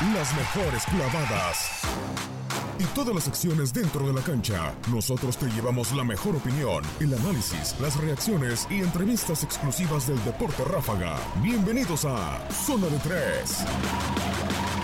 las mejores clavadas y todas las acciones dentro de la cancha. Nosotros te llevamos la mejor opinión, el análisis, las reacciones y entrevistas exclusivas del deporte ráfaga. Bienvenidos a Zona de 3.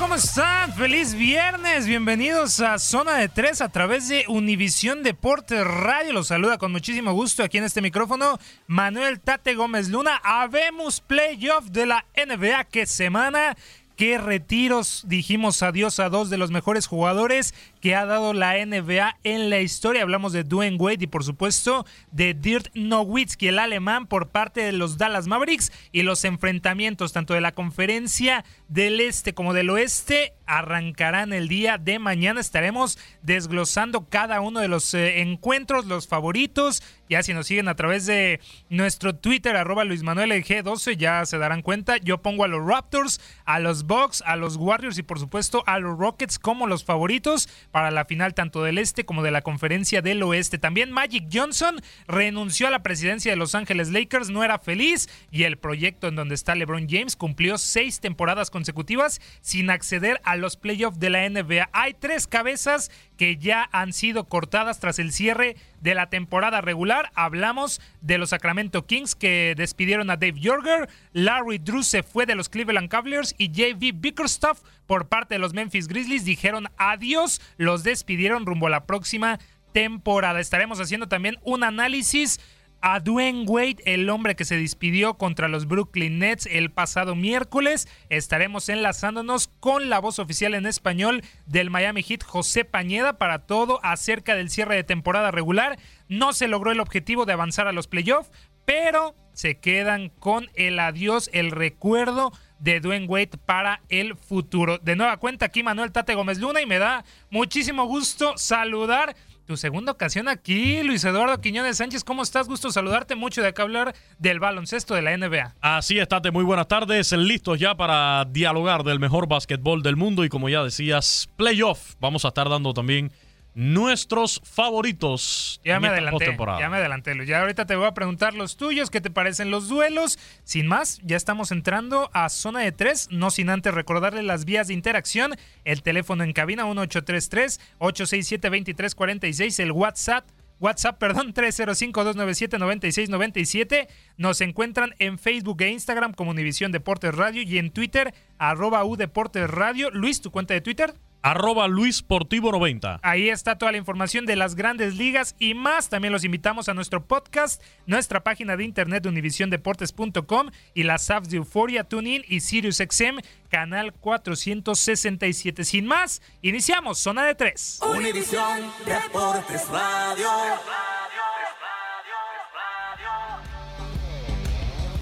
¿Cómo están? Feliz viernes. Bienvenidos a Zona de Tres a través de Univisión Deportes Radio. Los saluda con muchísimo gusto aquí en este micrófono Manuel Tate Gómez Luna. Habemos playoff de la NBA. ¿Qué semana? qué retiros dijimos adiós a dos de los mejores jugadores que ha dado la NBA en la historia. Hablamos de Dwayne Wade y por supuesto de Dirk Nowitzki, el alemán, por parte de los Dallas Mavericks y los enfrentamientos tanto de la conferencia del este como del oeste arrancarán el día de mañana. Estaremos desglosando cada uno de los eh, encuentros, los favoritos. Ya si nos siguen a través de nuestro Twitter, arroba Luis Manuel G12, ya se darán cuenta. Yo pongo a los Raptors, a los Bucks, a los Warriors y por supuesto a los Rockets como los favoritos para la final tanto del este como de la conferencia del oeste. También Magic Johnson renunció a la presidencia de Los Ángeles Lakers, no era feliz y el proyecto en donde está LeBron James cumplió seis temporadas consecutivas sin acceder a los playoffs de la NBA. Hay tres cabezas que ya han sido cortadas tras el cierre de la temporada regular. Hablamos de los Sacramento Kings que despidieron a Dave Jorger, Larry Drew se fue de los Cleveland Cavaliers y JV Bickerstaff por parte de los Memphis Grizzlies dijeron adiós, los despidieron rumbo a la próxima temporada. Estaremos haciendo también un análisis a Dwayne Wade, el hombre que se despidió contra los Brooklyn Nets el pasado miércoles. Estaremos enlazándonos con la voz oficial en español del Miami Heat, José Pañeda, para todo acerca del cierre de temporada regular. No se logró el objetivo de avanzar a los playoffs, pero se quedan con el adiós, el recuerdo de Dwayne Wade para el futuro. De nueva cuenta aquí Manuel Tate Gómez Luna y me da muchísimo gusto saludar tu segunda ocasión aquí, Luis Eduardo Quiñones Sánchez. ¿Cómo estás? Gusto saludarte mucho de acá hablar del baloncesto de la NBA. Así estate, muy buenas tardes. Listos ya para dialogar del mejor básquetbol del mundo y como ya decías, playoff. Vamos a estar dando también nuestros favoritos. Ya me adelanté, ya me adelanté. Ya ahorita te voy a preguntar los tuyos, qué te parecen los duelos. Sin más, ya estamos entrando a zona de tres, no sin antes recordarle las vías de interacción, el teléfono en cabina 1833-867-2346, el WhatsApp. WhatsApp, perdón, 305-297-9697. Nos encuentran en Facebook e Instagram como Univisión Deportes Radio y en Twitter, arroba U Deportes Radio. Luis, ¿tu cuenta de Twitter? Arroba Luis Portivo 90. Ahí está toda la información de las grandes ligas y más. También los invitamos a nuestro podcast, nuestra página de internet univisiondeportes.com y las apps de Euforia, TuneIn y SiriusXM, canal 467. Sin más, iniciamos Zona de 3. Univisión Deportes Radio.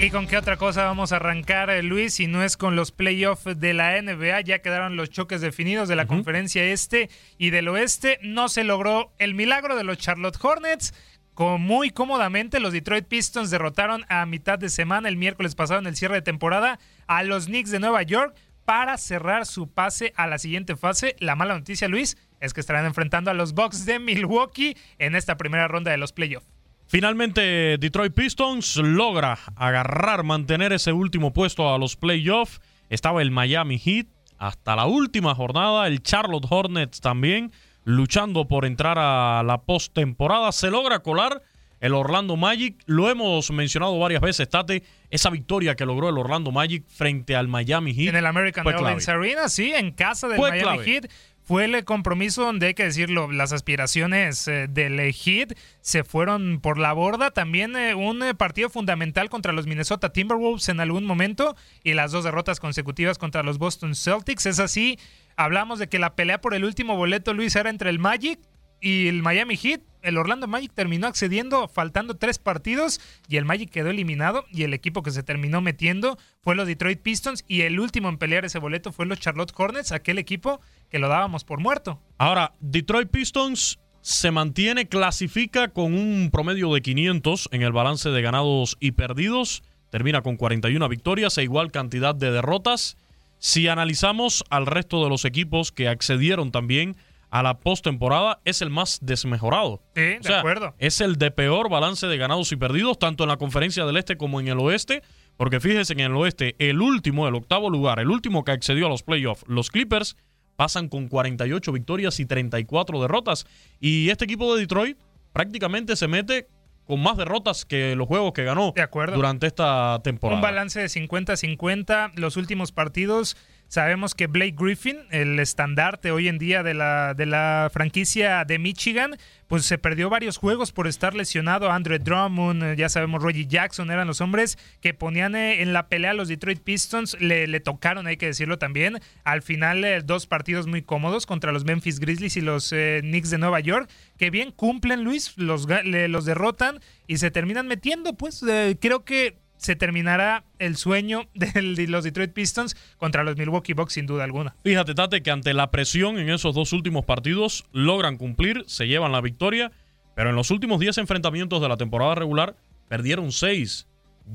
¿Y con qué otra cosa vamos a arrancar, eh, Luis? Si no es con los playoffs de la NBA, ya quedaron los choques definidos de la conferencia este y del oeste. No se logró el milagro de los Charlotte Hornets. Como muy cómodamente, los Detroit Pistons derrotaron a mitad de semana, el miércoles pasado en el cierre de temporada, a los Knicks de Nueva York para cerrar su pase a la siguiente fase. La mala noticia, Luis, es que estarán enfrentando a los Bucks de Milwaukee en esta primera ronda de los playoffs. Finalmente, Detroit Pistons logra agarrar, mantener ese último puesto a los playoffs. Estaba el Miami Heat hasta la última jornada, el Charlotte Hornets también luchando por entrar a la postemporada. Se logra colar el Orlando Magic. Lo hemos mencionado varias veces, Tate. Esa victoria que logró el Orlando Magic frente al Miami Heat. En el American Airlines Arena, sí, en casa del Miami Heat fue el compromiso donde hay que decirlo, las aspiraciones eh, del Heat se fueron por la borda. También eh, un eh, partido fundamental contra los Minnesota Timberwolves en algún momento y las dos derrotas consecutivas contra los Boston Celtics. Es así, hablamos de que la pelea por el último boleto, Luis, era entre el Magic y el Miami Heat el Orlando Magic terminó accediendo faltando tres partidos y el Magic quedó eliminado y el equipo que se terminó metiendo fue los Detroit Pistons y el último en pelear ese boleto fue los Charlotte Hornets, aquel equipo que lo dábamos por muerto. Ahora, Detroit Pistons se mantiene, clasifica con un promedio de 500 en el balance de ganados y perdidos, termina con 41 victorias e igual cantidad de derrotas. Si analizamos al resto de los equipos que accedieron también a la postemporada es el más desmejorado. Sí, de acuerdo. Es el de peor balance de ganados y perdidos, tanto en la conferencia del Este como en el Oeste. Porque fíjese que en el Oeste, el último, el octavo lugar, el último que accedió a los playoffs, los Clippers, pasan con 48 victorias y 34 derrotas. Y este equipo de Detroit prácticamente se mete con más derrotas que los juegos que ganó durante esta temporada. Un balance de 50-50. Los últimos partidos Sabemos que Blake Griffin, el estandarte hoy en día de la, de la franquicia de Michigan, pues se perdió varios juegos por estar lesionado. Andre Drummond, eh, ya sabemos, Reggie Jackson eran los hombres que ponían eh, en la pelea a los Detroit Pistons. Le, tocaron, hay que decirlo también. Al final, eh, dos partidos muy cómodos contra los Memphis Grizzlies y los Knicks de Nueva York, que bien cumplen, Luis, los, los derrotan y se terminan metiendo. Pues creo que se terminará el sueño de los Detroit Pistons contra los Milwaukee Bucks sin duda alguna. Fíjate, Tate, que ante la presión en esos dos últimos partidos logran cumplir, se llevan la victoria, pero en los últimos 10 enfrentamientos de la temporada regular perdieron 6.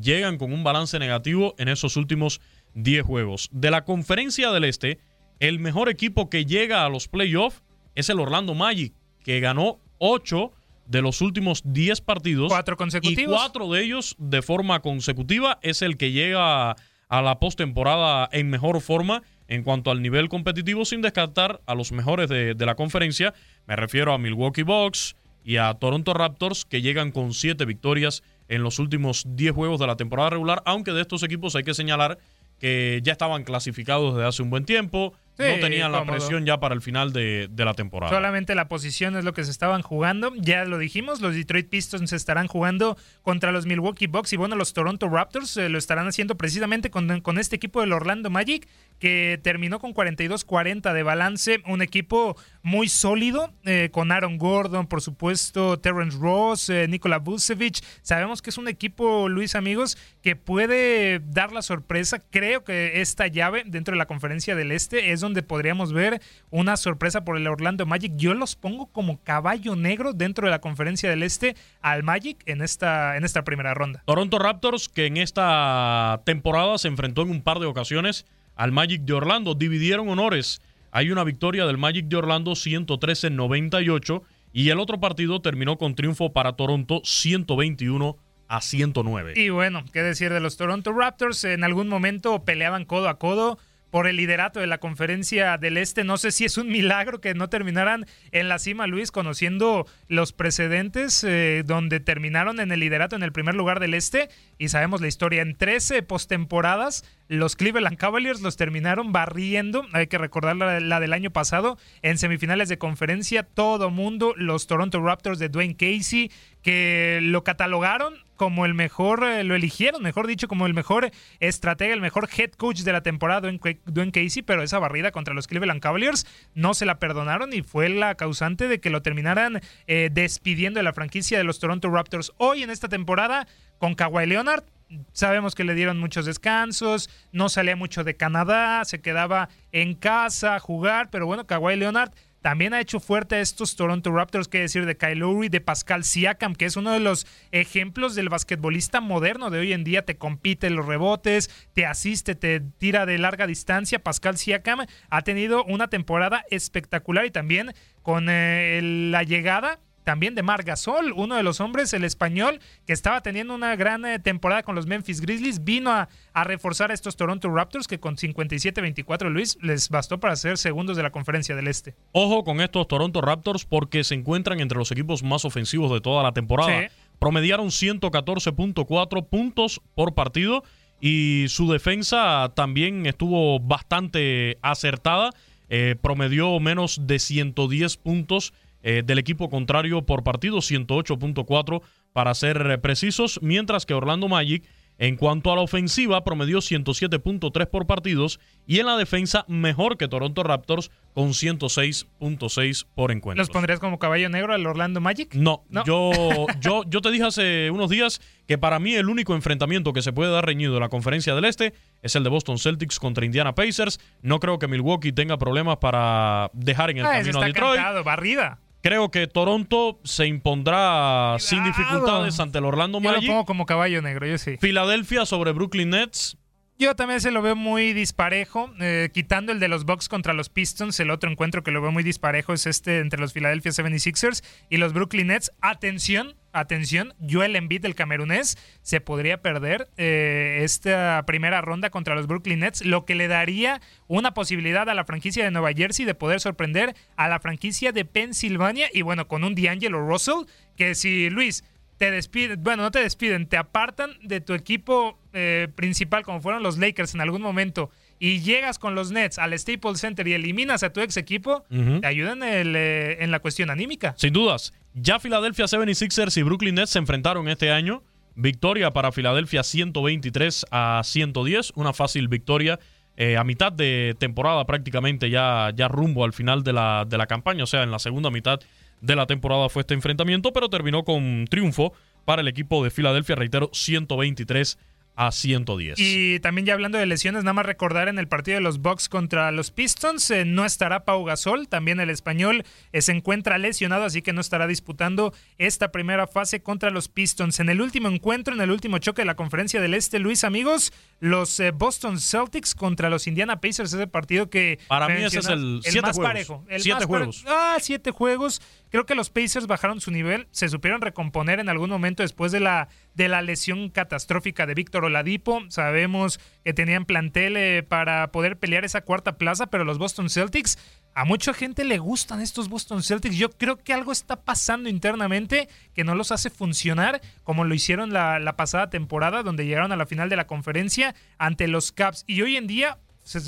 Llegan con un balance negativo en esos últimos 10 juegos. De la conferencia del Este, el mejor equipo que llega a los playoffs es el Orlando Magic, que ganó 8 de los últimos 10 partidos. Cuatro consecutivos. Y cuatro de ellos de forma consecutiva es el que llega a la postemporada en mejor forma en cuanto al nivel competitivo, sin descartar a los mejores de, de la conferencia. Me refiero a Milwaukee Bucks y a Toronto Raptors, que llegan con siete victorias en los últimos 10 juegos de la temporada regular, aunque de estos equipos hay que señalar que ya estaban clasificados desde hace un buen tiempo no tenían la presión ya para el final de, la temporada. Solamente la posición es lo que se estaban jugando. Ya lo dijimos, los Detroit Pistons se estarán jugando contra los Milwaukee Bucks y bueno, los Toronto Raptors eh, lo estarán haciendo precisamente con, con este equipo del Orlando Magic que terminó con 42-40 de balance, un equipo muy sólido, eh, con Aaron Gordon, por supuesto, Terrence Ross, eh, Nikola Vucevic. Sabemos que es un equipo, Luis, amigos, que puede dar la sorpresa. Creo que esta llave dentro de la conferencia del Este es donde podríamos ver una sorpresa por el Orlando Magic. Yo los pongo como caballo negro dentro de la conferencia del Este al Magic en esta, en esta primera ronda. Toronto Raptors, que en esta temporada se enfrentó en un par de ocasiones al Magic de Orlando. Dividieron honores. Hay una victoria del Magic de Orlando 113-98 y el otro partido terminó con triunfo para Toronto 121 a 109. Y bueno, qué decir de los Toronto Raptors, en algún momento peleaban codo a codo por el liderato de la conferencia del Este. No sé si es un milagro que no terminaran en la cima, Luis, conociendo los precedentes eh, donde terminaron en el liderato en el primer lugar del Este. Y sabemos la historia. En 13 postemporadas, los Cleveland Cavaliers los terminaron barriendo. Hay que recordar la, la, del año pasado. En semifinales de conferencia, todo mundo, los Toronto Raptors de Dwayne Casey, que lo catalogaron como el mejor, eh, lo eligieron, mejor dicho, como el mejor estratega, el mejor head coach de la temporada, Dwayne Casey, pero esa barrida contra los Cleveland Cavaliers no se la perdonaron y fue la causante de que lo terminaran eh, despidiendo de la franquicia de los Toronto Raptors. Hoy en esta temporada, con Kawhi Leonard, sabemos que le dieron muchos descansos, no salía mucho de Canadá, se quedaba en casa a jugar, pero bueno, Kawhi Leonard también ha hecho fuerte a estos Toronto Raptors, que decir de Kyle Lowry, de Pascal Siakam, que es uno de los ejemplos del basquetbolista moderno de hoy en día, te compite los rebotes, te asiste, te tira de larga distancia. Pascal Siakam ha tenido una temporada espectacular y también con eh, la llegada también de Mar Gasol, uno de los hombres, el español, que estaba teniendo una gran eh, temporada con los Memphis Grizzlies, vino a, reforzar a estos Toronto Raptors que con 57-24, Luis, les bastó para ser segundos de la conferencia del Este. Ojo con estos Toronto Raptors porque se encuentran entre los equipos más ofensivos de toda la temporada. Promediaron 114.4 puntos por partido y su defensa también estuvo bastante acertada. Eh, promedió menos de 110 puntos eh, del equipo contrario por partido, 108.4 para ser precisos, mientras que Orlando Magic en cuanto a la ofensiva, promedió 107.3 por partidos y en la defensa mejor que Toronto Raptors con 106.6 por encuentro. ¿Los pondrías como caballo negro al Orlando Magic? No, Yo, yo, yo te dije hace unos días que para mí el único enfrentamiento que se puede dar reñido en la conferencia del Este es el de Boston Celtics contra Indiana Pacers. No creo que Milwaukee tenga problemas para dejar en el ah, camino a Detroit. barrida. Creo que Toronto se impondrá sin dificultades ante el Orlando Magic. Yo lo pongo como caballo negro, yo sí. Filadelfia sobre Brooklyn Nets. Yo también se lo veo muy disparejo, eh, quitando el de los Bucks contra los Pistons, el otro encuentro que lo veo muy disparejo es este entre los Philadelphia 76ers y los Brooklyn Nets. Atención, atención, Joel Embiid del camerunés se podría perder eh, esta primera ronda contra los Brooklyn Nets, lo que le daría una posibilidad a la franquicia de Nueva Jersey de poder sorprender a la franquicia de Pensilvania y bueno, con un D'Angelo Russell, que si Luis te despiden, bueno, no te despiden, te apartan de tu equipo eh, principal, como fueron los Lakers en algún momento, y llegas con los Nets al Staples Center y eliminas a tu ex equipo, te ayudan eh, en la cuestión anímica. Sin dudas. Ya Philadelphia 76ers y Brooklyn Nets se enfrentaron este año. Victoria para Filadelfia 123 a 110, una fácil victoria eh, a mitad de temporada prácticamente ya, ya rumbo al final de la, de la campaña, o sea, en la segunda mitad de la temporada fue este enfrentamiento, pero terminó con triunfo para el equipo de Filadelfia, reitero, 123 a 110. Y también ya hablando de lesiones, nada más recordar en el partido de los Bucks contra los Pistons, eh, no estará Pau Gasol, también el español eh, se encuentra lesionado, así que no estará disputando esta primera fase contra los Pistons. En el último encuentro, en el último choque de la conferencia del Este, Luis, amigos, los eh, Boston Celtics contra los Indiana Pacers, ese partido que... Para mí ese es el, siete más juegos. parejo. El siete juegos. Ah, siete juegos. Creo que los Pacers bajaron su nivel, se supieron recomponer en algún momento después de la, de la lesión catastrófica de Víctor Oladipo. Sabemos que tenían plantel eh, para poder pelear esa cuarta plaza, pero los Boston Celtics, a mucha gente le gustan estos Boston Celtics. Yo creo que algo está pasando internamente que no los hace funcionar como lo hicieron la, la pasada temporada, donde llegaron a la final de la conferencia ante los Caps. Y hoy en día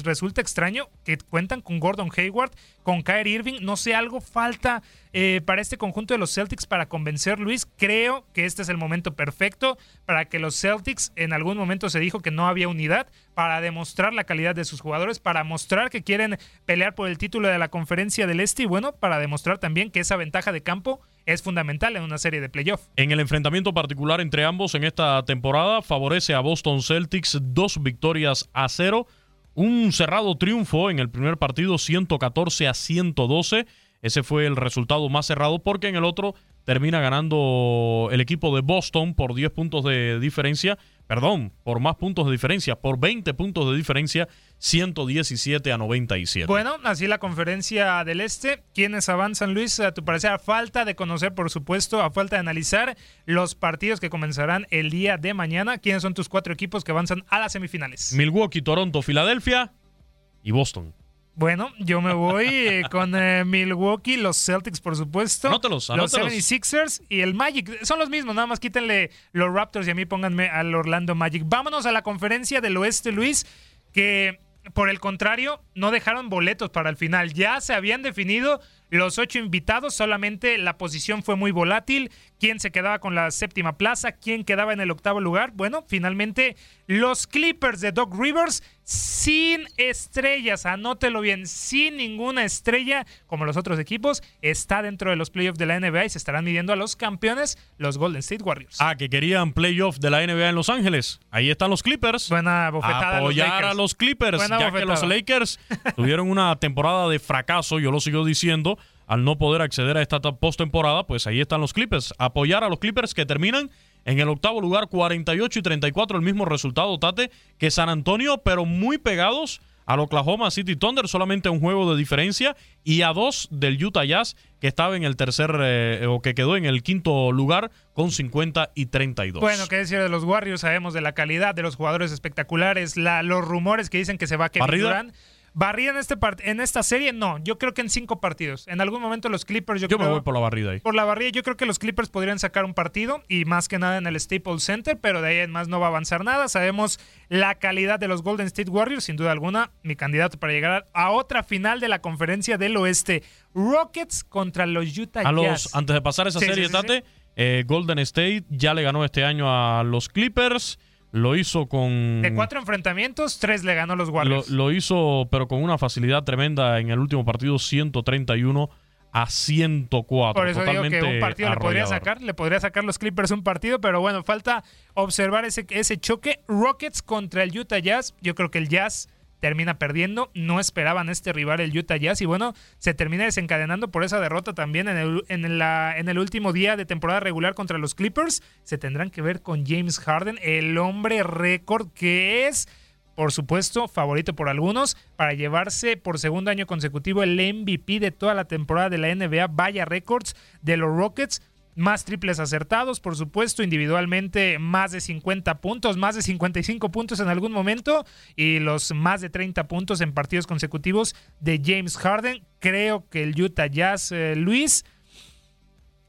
resulta extraño que cuentan con Gordon Hayward, con Kyrie Irving. No sé, algo falta eh, para este conjunto de los Celtics para convencer Luis. Creo que este es el momento perfecto para que los Celtics, en algún momento se dijo que no había unidad, para demostrar la calidad de sus jugadores, para mostrar que quieren pelear por el título de la conferencia del Este y bueno, para demostrar también que esa ventaja de campo es fundamental en una serie de playoffs. En el enfrentamiento particular entre ambos en esta temporada favorece a Boston Celtics dos victorias a cero un cerrado triunfo en el primer partido 114 a 112. Ese fue el resultado más cerrado porque en el otro termina ganando el equipo de Boston por 10 puntos de diferencia perdón, por más puntos de diferencia, por 20 puntos de diferencia, 117 a 97. Bueno, así la conferencia del Este. ¿Quiénes avanzan, Luis? A tu parecer, a falta de conocer, por supuesto, a falta de analizar los partidos que comenzarán el día de mañana. ¿Quiénes son tus cuatro equipos que avanzan a las semifinales? Milwaukee, Toronto, Filadelfia y Boston. Bueno, yo me voy eh, con eh, Milwaukee, los Celtics, por supuesto. Anótelos, Los 76ers y el Magic. Son los mismos, nada más quítenle los Raptors y a mí pónganme al Orlando Magic. Vámonos a la conferencia del oeste, Luis, que por el contrario, no dejaron boletos para el final. Ya se habían definido los ocho invitados, solamente la posición fue muy volátil. ¿Quién se quedaba con la séptima plaza? ¿Quién quedaba en el octavo lugar? Bueno, finalmente los Clippers de Doc Rivers sin estrellas, anótelo bien, sin ninguna estrella, como los otros equipos, está dentro de los playoffs de la NBA y se estarán midiendo a los campeones, los Golden State Warriors. Ah, que querían playoffs de la NBA en Los Ángeles. Ahí están los Clippers. Buena bofetada. Apoyar a los, Clippers, ya que los Lakers tuvieron una temporada de fracaso, yo lo sigo diciendo al no poder acceder a esta postemporada, pues ahí están los Clippers. Apoyar a los Clippers que terminan en el octavo lugar, 48 y 34, el mismo resultado, Tate, que San Antonio, pero muy pegados al Oklahoma City Thunder, solamente un juego de diferencia, y a dos del Utah Jazz, que estaba en el tercer, eh, o que quedó en el quinto lugar con 50 y 32. Bueno, qué decir de los Warriors, sabemos de la calidad de los jugadores espectaculares, la, los rumores que dicen que se va a Kevin Durant. ¿Barrida en, este en esta serie? No, yo creo que en cinco partidos. En algún momento los Clippers, yo, yo me voy por la barrida ahí. Por la barrida, yo creo que los Clippers podrían sacar un partido y más que nada en el Staples Center, pero de ahí en más no va a avanzar nada. Sabemos la calidad de los Golden State Warriors, sin duda alguna, mi candidato para llegar a otra final de la conferencia del oeste. Rockets contra los Utah a Los, antes de pasar esa serie, Tate, eh, Golden State ya le ganó este año a los Clippers. Lo hizo con. De cuatro enfrentamientos, tres le ganó los Warriors. Lo, hizo, pero con una facilidad tremenda en el último partido, 131 a 104. Por eso digo que un partido le podría sacar, le podría sacar los Clippers un partido, pero bueno, falta observar ese, ese choque. Rockets contra el Utah Jazz. Yo creo que el Jazz termina perdiendo. No esperaban este rival el Utah Jazz y bueno, se termina desencadenando por esa derrota también en el, en, la, en el último día de temporada regular contra los Clippers. Se tendrán que ver con James Harden, el hombre récord que es por supuesto, favorito por algunos, para llevarse por segundo año consecutivo el MVP de toda la temporada de la NBA, vaya récords de los Rockets más triples acertados, por supuesto, individualmente más de 50 puntos, más de 55 puntos en algún momento y los más de 30 puntos en partidos consecutivos de James Harden. Creo que el Utah Jazz, eh, Luis,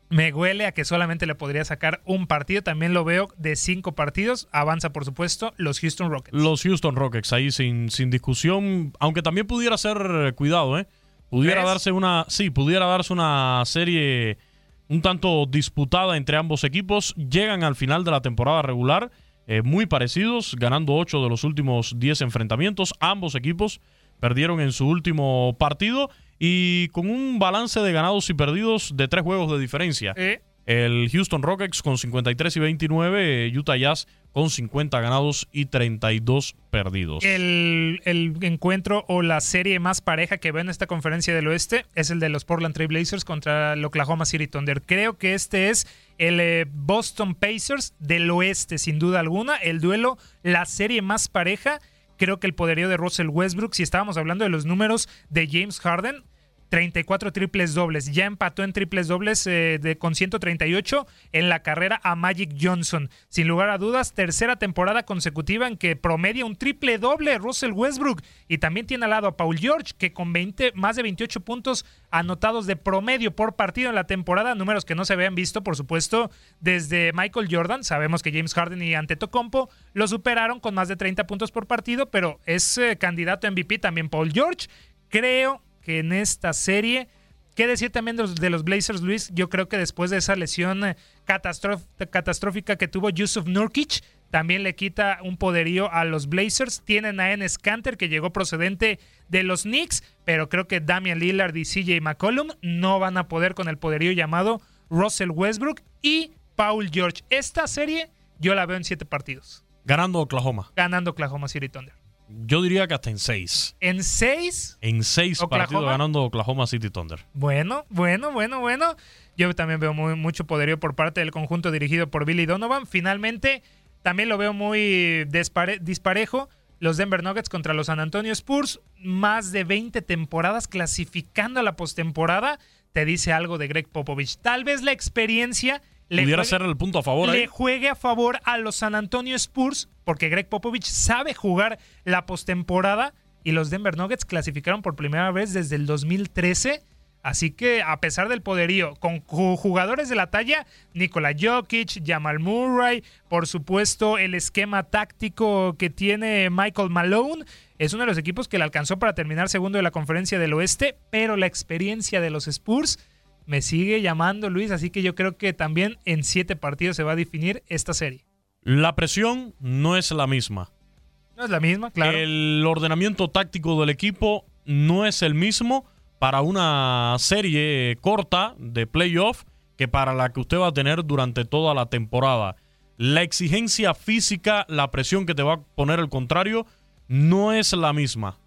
me huele a que solamente le podría sacar un partido. También lo veo de cinco partidos. Avanza, por supuesto, los Houston Rockets. Los Houston Rockets, ahí sin, sin discusión. Aunque también pudiera ser, eh, cuidado, ¿eh? Pudiera darse una. Sí, pudiera darse una serie un tanto disputada entre ambos equipos. Llegan al final de la temporada regular eh, muy parecidos, ganando 8 de los últimos 10 enfrentamientos. Ambos equipos perdieron en su último partido y con un balance de ganados y perdidos de tres juegos de diferencia. Eh, el Houston Rockets con 53 y 29, Utah Jazz con 50 ganados y 32 perdidos. El, encuentro o la serie más pareja que veo en esta conferencia del oeste es el de los Portland Trail Blazers contra el Oklahoma City Thunder. Creo que este es el eh, Boston Pacers del oeste, sin duda alguna. El duelo, la serie más pareja. Creo que el poderío de Russell Westbrook, si estábamos hablando de los números de James Harden, 34 triples dobles. Ya empató en triples dobles eh, de, con 138 en la carrera a Magic Johnson. Sin lugar a dudas, tercera temporada consecutiva en que promedia un triple doble Russell Westbrook. Y también tiene al lado a Paul George, que con 20, más de 28 puntos anotados de promedio por partido en la temporada, números que no se habían visto, por supuesto, desde Michael Jordan. Sabemos que James Harden y Antetokounmpo lo superaron con más de 30 puntos por partido, pero es eh, candidato a MVP también Paul George. Creo que en esta serie. ¿Qué decir también de los, Blazers, Luis? Yo creo que después de esa lesión eh, catastrófica que tuvo Yusuf Nurkic, también le quita un poderío a los Blazers. Tienen a Enes Kanter, que llegó procedente de los Knicks, pero creo que Damian Lillard y CJ McCollum no van a poder con el poderío llamado Russell Westbrook y Paul George. Esta serie yo la veo en siete partidos. Ganando Oklahoma. Ganando Oklahoma City Thunder. Yo diría que hasta en seis. ¿En seis? En seis partidos ganando Oklahoma City Thunder. Bueno, bueno, bueno, bueno. Yo también veo muy, mucho poderío por parte del conjunto dirigido por Billy Donovan. Finalmente, también lo veo muy disparejo. Los Denver Nuggets contra los San Antonio Spurs. Más de 20 temporadas clasificando a la postemporada. Te dice algo de Greg Popovich. Tal vez la experiencia le pudiera ser el punto a favor. Le juegue a favor a los San Antonio Spurs, porque Greg Popovich sabe jugar la postemporada y los Denver Nuggets clasificaron por primera vez desde el 2013. Así que a pesar del poderío, con jugadores de la talla, Nikola Jokic, Jamal Murray, por supuesto el esquema táctico que tiene Michael Malone, es uno de los equipos que le alcanzó para terminar segundo de la conferencia del oeste, pero la experiencia de los Spurs me sigue llamando Luis, así que yo creo que también en siete partidos se va a definir esta serie. La presión no es la misma. No es la misma, claro. El ordenamiento táctico del equipo no es el mismo para una serie corta de playoff que para la que usted va a tener durante toda la temporada. La exigencia física, la presión que te va a poner el contrario, no es la misma.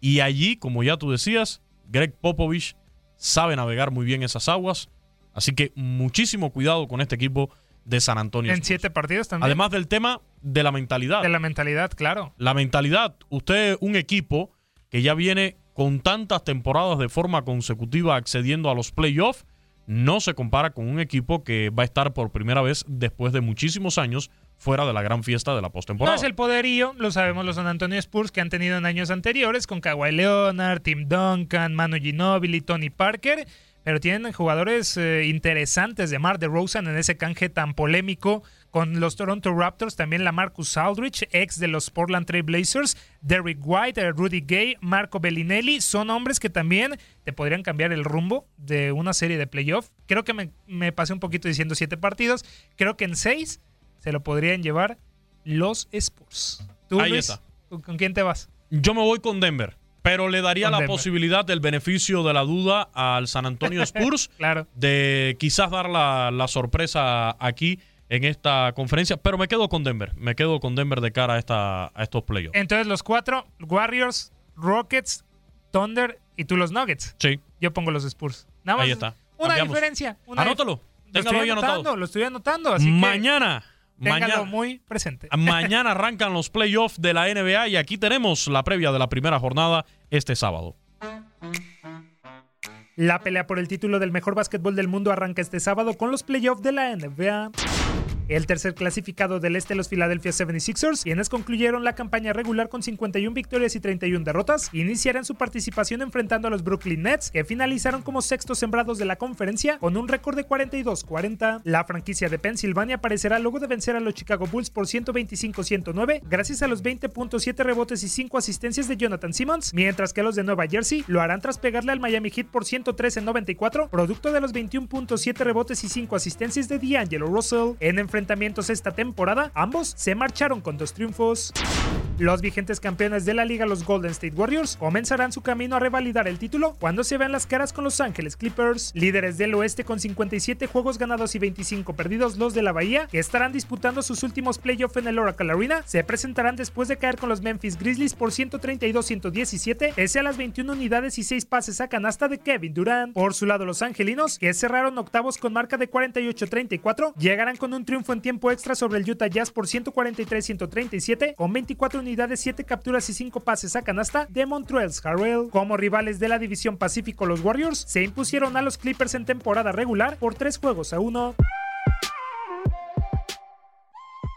Y allí, como ya tú decías, Greg Popovich sabe navegar muy bien esas aguas. Así que muchísimo cuidado con este equipo de San Antonio. En Spurs. siete partidos también. Además del tema de la mentalidad. de la mentalidad, claro. La mentalidad. Usted, un equipo que ya viene con tantas temporadas de forma consecutiva accediendo a los playoffs, no se compara con un equipo que va a estar por primera vez después de muchísimos años fuera de la gran fiesta de la No postemporada. es el poderío, lo sabemos los San Antonio Spurs que han tenido en años anteriores con Kawhi Leonard, Tim Duncan, Manu Ginobili, Tony Parker, pero tienen jugadores eh, interesantes de Mar de Rosen en ese canje tan polémico con los Toronto Raptors, también la Marcus Aldrich, ex de los Portland Trail Blazers, Derrick White, eh, Rudy Gay, Marco Bellinelli, son hombres que también te podrían cambiar el rumbo de una serie de playoff. Creo que me, me pasé un poquito diciendo siete partidos, creo que en seis se lo podrían llevar los Spurs. ¿Tú, Ahí Luis? está. ¿Tú ¿Con quién te vas? Yo me voy con Denver, pero le daría Con la Denver. posibilidad del beneficio de la duda al San Antonio Spurs Claro. de quizás dar la, la sorpresa aquí en esta conferencia, pero me quedo con Denver. Me quedo con Denver de cara a, esta, a estos playoffs. Entonces los cuatro, Warriors, Rockets, Thunder y tú los Nuggets. Sí, Yo pongo los Spurs. Nada más ahí está. Una Cambiamos. diferencia. Una Anótalo. Lo estoy anotando, lo estoy anotando. Así que Mañana, muy presente. mañana arrancan los playoffs de la NBA y aquí tenemos la previa de la primera jornada este sábado. La pelea por el título del mejor básquetbol del mundo arranca este sábado con los playoffs de la NBA. El tercer clasificado del este, los Philadelphia 76ers, quienes concluyeron la campaña regular con 51 victorias y 31 derrotas, iniciarán su participación enfrentando a los Brooklyn Nets, que finalizaron como sextos sembrados de la conferencia con un récord de 42-40. La franquicia de Pensilvania aparecerá luego de vencer a los Chicago Bulls por 125-109, gracias a los 20.7 rebotes y 5 asistencias de Jonathan Simmons, mientras que los de Nueva Jersey lo harán tras pegarle al Miami Heat por 113-94, producto de los 21.7 rebotes y 5 asistencias de D'Angelo Russell. En enfrentamientos esta temporada, ambos se marcharon con dos triunfos. Los vigentes campeones de la liga, los Golden State Warriors, comenzarán su camino a revalidar el título cuando se vean las caras con Los Ángeles Clippers, líderes del oeste con 57 juegos ganados y 25 perdidos. Los de la Bahía, que estarán disputando sus últimos playoffs en el Oracle Arena, se presentarán después de caer con los Memphis Grizzlies por 132-117, pese a las 21 unidades y 6 pases a canasta de Kevin Durant. Por su lado, los angelinos, que cerraron octavos con marca de 48-34, llegarán con un triunfo en tiempo extra sobre el Utah Jazz por 143-137, con 24 unidades, 7 capturas y 5 pases a canasta de Montreal's Harrell. Como rivales de la división Pacífico, los Warriors se impusieron a los Clippers en temporada regular por 3 juegos a 1.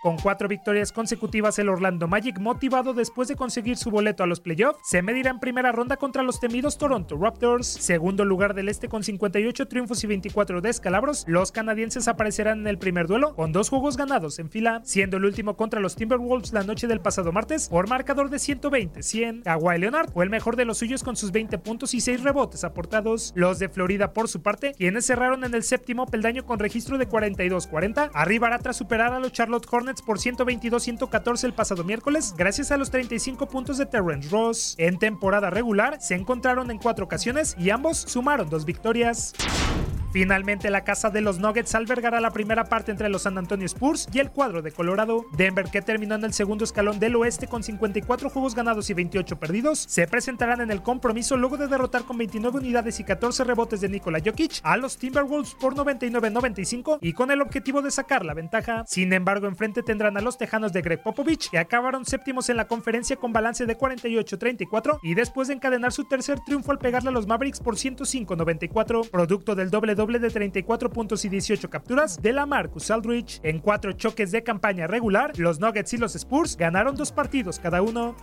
Con cuatro victorias consecutivas, el Orlando Magic, motivado después de conseguir su boleto a los playoffs, se medirá en primera ronda contra los temidos Toronto Raptors. Segundo lugar del este con 58 triunfos y 24 descalabros, los canadienses aparecerán en el primer duelo con dos juegos ganados en fila, siendo el último contra los Timberwolves la noche del pasado martes por marcador de 120-100. Kawhi Leonard fue el mejor de los suyos con sus 20 puntos y 6 rebotes aportados. Los de Florida, por su parte, quienes cerraron en el séptimo peldaño con registro de 42-40, arribará tras superar a los Charlotte Hornets por 122-114 el pasado miércoles, gracias a los 35 puntos de Terrence Ross. En temporada regular, se encontraron en cuatro ocasiones y ambos sumaron dos victorias. Finalmente, la casa de los Nuggets albergará la primera parte entre los San Antonio Spurs y el cuadro de Colorado. Denver, que terminó en el segundo escalón del oeste con 54 juegos ganados y 28 perdidos, se presentarán en el compromiso luego de derrotar con 29 unidades y 14 rebotes de Nikola Jokic a los Timberwolves por 99-95 y con el objetivo de sacar la ventaja. Sin embargo, enfrente tendrán a los Tejanos de Greg Popovich, que acabaron séptimos en la conferencia con balance de 48-34 y después de encadenar su tercer triunfo al pegarle a los Mavericks por 105-94, producto del doble doble de 34 puntos y 18 capturas de la Marcus Aldrich. En cuatro choques de campaña regular, los Nuggets y los Spurs ganaron dos partidos cada uno.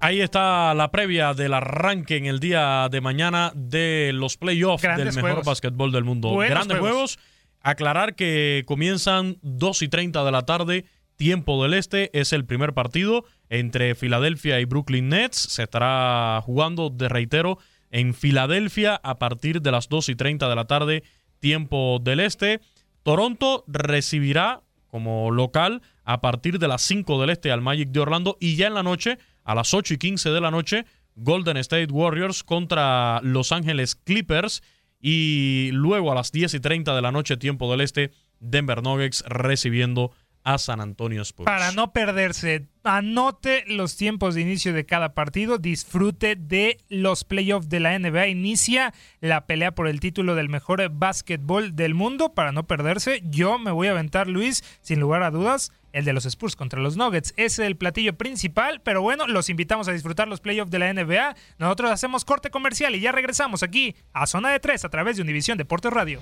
Ahí está la previa del arranque en el día de mañana de los playoffs del mejor juegos. básquetbol del mundo. Buenos Grandes juegos. juegos. Aclarar que comienzan 2 y 30 de la tarde, tiempo del este. Es el primer partido entre Filadelfia y Brooklyn Nets. Se estará jugando, de reitero, en Filadelfia a partir de las 2 y 30 de la tarde, tiempo del este. Toronto recibirá como local a partir de las 5 del este al Magic de Orlando y ya en la noche, a las 8 y 15 de la noche, Golden State Warriors contra Los Ángeles Clippers y luego a las 10 y 30 de la noche, tiempo del este, Denver Nuggets recibiendo a San Antonio Spurs. Para no perderse, anote los tiempos de inicio de cada partido, disfrute de los playoffs de la NBA, inicia la pelea por el título del mejor básquetbol del mundo, para no perderse, yo me voy a aventar, Luis, sin lugar a dudas, el de los Spurs contra los Nuggets. Es el platillo principal, pero bueno, los invitamos a disfrutar los playoffs de la NBA. Nosotros hacemos corte comercial y ya regresamos aquí a Zona de Tres a través de Univisión Deportes Radio.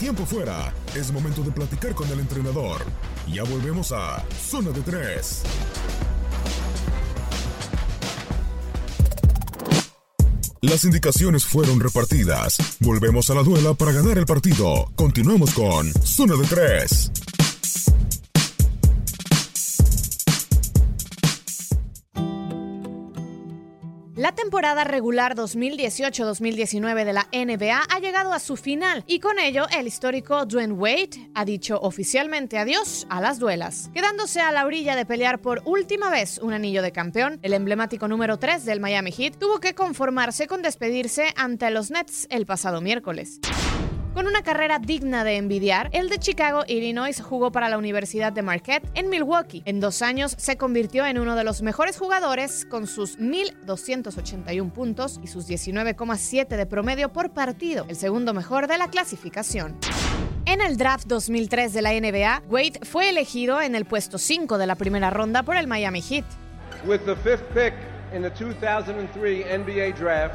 Tiempo fuera. Es momento de platicar con el entrenador. Ya volvemos a Zona de Tres. Las indicaciones fueron repartidas. Volvemos a la duela para ganar el partido. Continuamos con Zona de Tres. La temporada regular 2018-2019 de la NBA ha llegado a su final y con ello el histórico Dwayne Wade ha dicho oficialmente adiós a las duelas. Quedándose a la orilla de pelear por última vez un anillo de campeón, el emblemático número 3 del Miami Heat tuvo que conformarse con despedirse ante los Nets el pasado miércoles. Con una carrera digna de envidiar, el de Chicago, Illinois, jugó para la Universidad de Marquette en Milwaukee. En dos años se convirtió en uno de los mejores jugadores con sus 1.281 puntos y sus 19,7 de promedio por partido, el segundo mejor de la clasificación. En el draft 2003 de la NBA, Wade fue elegido en el puesto 5 de la primera ronda por el Miami Heat. With the fifth pick in the 2003 NBA draft,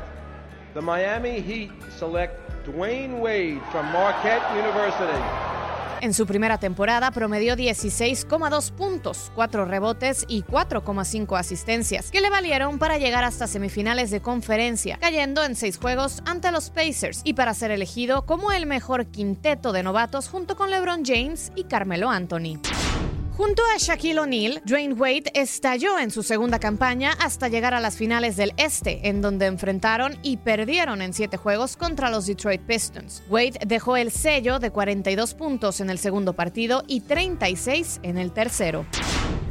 the Miami Heat select Dwayne Wade from Marquette University. En su primera temporada promedió 16,2 puntos, 4 rebotes y 4,5 asistencias, que le valieron para llegar hasta semifinales de conferencia, cayendo en 6 juegos ante los Pacers y para ser elegido como el mejor quinteto de novatos junto con LeBron James y Carmelo Anthony. Junto a Shaquille O'Neal, Dwayne Wade estalló en su segunda campaña hasta llegar a las finales del Este, en donde enfrentaron y perdieron en siete juegos contra los Detroit Pistons. Wade dejó el sello de 42 puntos en el segundo partido y 36 en el tercero.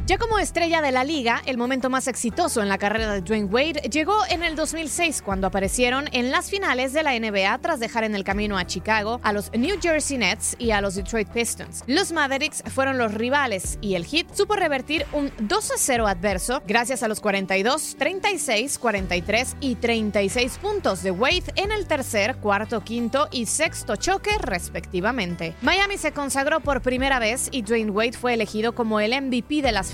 Ya como estrella de la liga, el momento más exitoso en la carrera de Dwayne Wade llegó en el 2006 cuando aparecieron en las finales de la NBA tras dejar en el camino a Chicago, a los New Jersey Nets y a los Detroit Pistons. Los Mavericks fueron los rivales y el Heat supo revertir un 2-0 adverso gracias a los 42, 36, 43 y 36 puntos de Wade en el tercer, cuarto, quinto y sexto choque respectivamente. Miami se consagró por primera vez y Dwayne Wade fue elegido como el MVP de las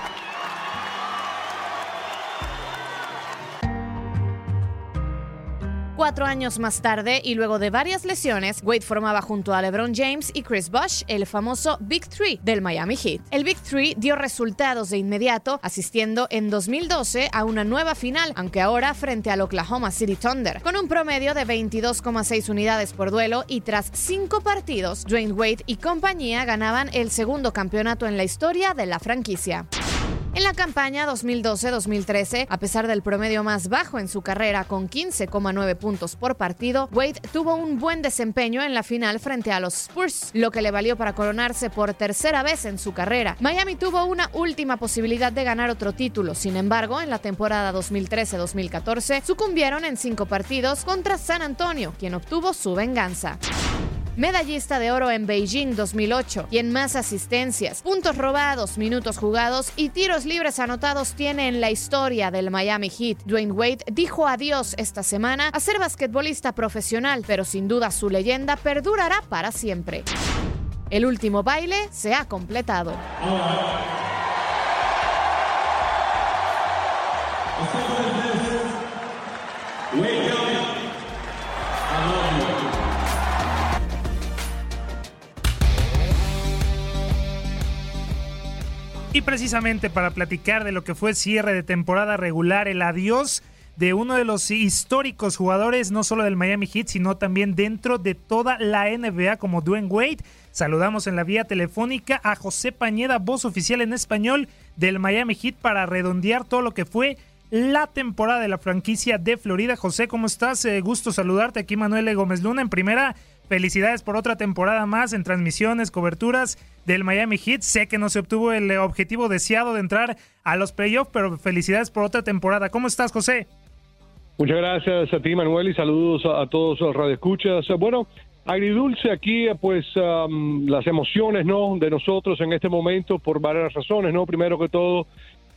Cuatro años más tarde y luego de varias lesiones, Wade formaba junto a LeBron James y Chris Bosh el famoso Big Three del Miami Heat. El Big Three dio resultados de inmediato, asistiendo en 2012 a una nueva final, aunque ahora frente al Oklahoma City Thunder, con un promedio de 22,6 unidades por duelo y tras cinco partidos, Dwayne Wade y compañía ganaban el segundo campeonato en la historia de la franquicia. En la campaña 2012-2013, a pesar del promedio más bajo en su carrera con 15,9 puntos por partido, Wade tuvo un buen desempeño en la final frente a los Spurs, lo que le valió para coronarse por tercera vez en su carrera. Miami tuvo una última posibilidad de ganar otro título, sin embargo, en la temporada 2013-2014 sucumbieron en cinco partidos contra San Antonio, quien obtuvo su venganza medallista de oro en Beijing 2008 y en más asistencias, puntos robados, minutos jugados y tiros libres anotados tiene en la historia del Miami Heat. Dwayne Wade dijo adiós esta semana a ser basquetbolista profesional, pero sin duda su leyenda perdurará para siempre. El último baile se ha completado. Precisamente para platicar de lo que fue cierre de temporada regular, el adiós de uno de los históricos jugadores, no solo del Miami Heat, sino también dentro de toda la NBA como Dwayne Wade. Saludamos en la vía telefónica a José Pañeda, voz oficial en español del Miami Heat, para redondear todo lo que fue la temporada de la franquicia de Florida. José, ¿cómo estás? Eh, gusto saludarte aquí, Manuel Gómez Luna. En primera, felicidades por otra temporada más en transmisiones, coberturas del Miami Heat. Sé que no se obtuvo el objetivo deseado de entrar a los playoffs, pero felicidades por otra temporada. ¿Cómo estás, José? Muchas gracias a ti, Manuel, y saludos a, todos los radioescuchas. Bueno, agridulce aquí, pues las emociones, ¿no? De nosotros en este momento por varias razones, ¿no? Primero que todo,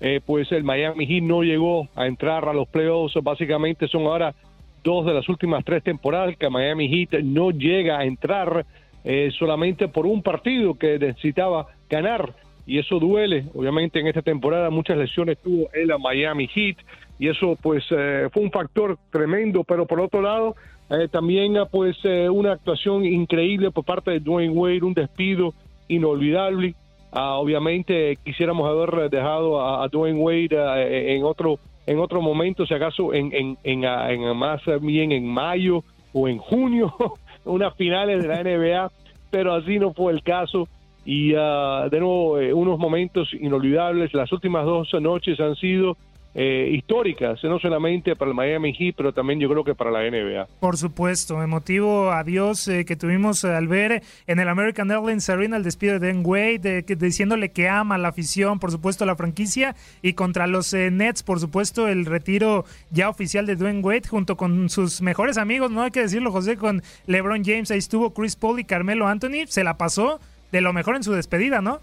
eh, pues el Miami Heat no llegó a entrar a los playoffs. Básicamente son ahora dos de las últimas tres temporadas que Miami Heat no llega a entrar eh, solamente por un partido que necesitaba ganar y eso duele. Obviamente en esta temporada muchas lesiones tuvo el Miami Heat y eso pues eh, fue un factor tremendo, pero por otro lado eh, también pues una actuación increíble por parte de Dwayne Wade, un despido inolvidable. Ah, obviamente quisiéramos haber dejado a, Dwayne Wade en otro en otro momento, si acaso en, en, en, en más bien en mayo o en junio, unas finales de la NBA, pero así no fue el caso y uh, de nuevo eh, unos momentos inolvidables. Las últimas dos noches han sido eh, históricas, no solamente para el Miami Heat, pero también yo creo que para la NBA. Por supuesto, emotivo adiós eh, que tuvimos al ver en el American Airlines Arena el despido de Dan Wade, diciéndole que ama la afición, por supuesto la franquicia, y contra los Nets, por supuesto, el retiro ya oficial de Dwayne Wade junto con sus mejores amigos, no hay que decirlo, José, con LeBron James, ahí estuvo Chris Paul y Carmelo Anthony, se la pasó de lo mejor en su despedida, ¿no?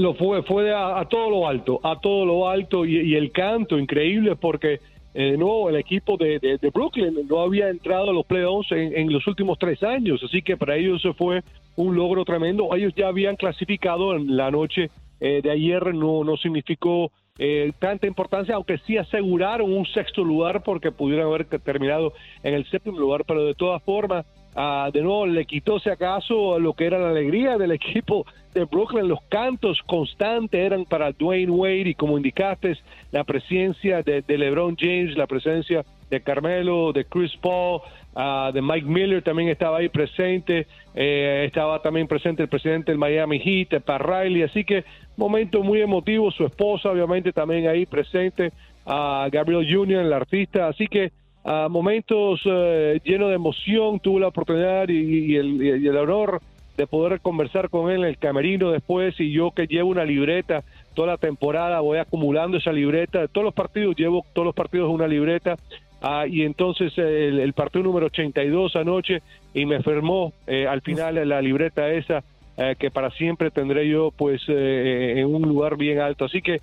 Lo fue, fue a, todo lo alto, a todo lo alto y, el canto increíble porque eh, no, el equipo de, de, Brooklyn no había entrado a los playoffs en, en, los últimos tres años, así que para ellos fue un logro tremendo. Ellos ya habían clasificado en la noche eh, de ayer, no, no significó eh, tanta importancia, aunque sí aseguraron un sexto lugar porque pudieron haber terminado en el séptimo lugar, pero de todas formas Ah, de nuevo le quitó si acaso lo que era la alegría del equipo de Brooklyn. Los cantos constantes eran para Dwayne Wade y como indicaste, la presencia de, LeBron James, la presencia de Carmelo, de Chris Paul, ah, de Mike Miller también estaba ahí presente. Eh, estaba también presente el presidente del Miami Heat, Pat Riley. Así que momento muy emotivo. Su esposa obviamente también ahí presente. a Gabriel Jr., el artista. Así que a momentos eh, llenos de emoción. Tuve la oportunidad y, el, honor de poder conversar con él en el camerino después y yo que llevo una libreta toda la temporada, voy acumulando esa libreta, de todos los partidos, llevo todos los partidos una libreta ah, y entonces el, partido número 82 anoche y me firmó eh, al final la libreta esa eh, que para siempre tendré yo pues en un lugar bien alto. Así que